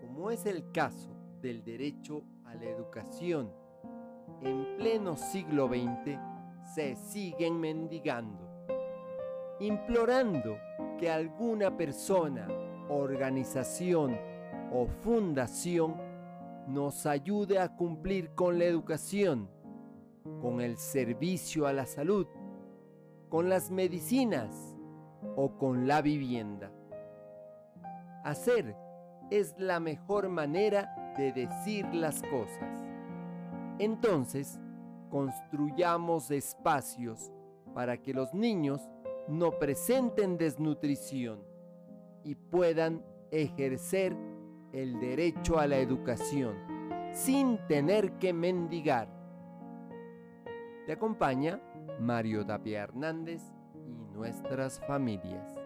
como es el caso del derecho a la educación, en pleno siglo XX se siguen mendigando, implorando que alguna persona, organización o fundación nos ayude a cumplir con la educación, con el servicio a la salud, con las medicinas o con la vivienda. Hacer es la mejor manera de decir las cosas. Entonces, construyamos espacios para que los niños no presenten desnutrición y puedan ejercer el derecho a la educación sin tener que mendigar. Te acompaña Mario Tapia Hernández y nuestras familias.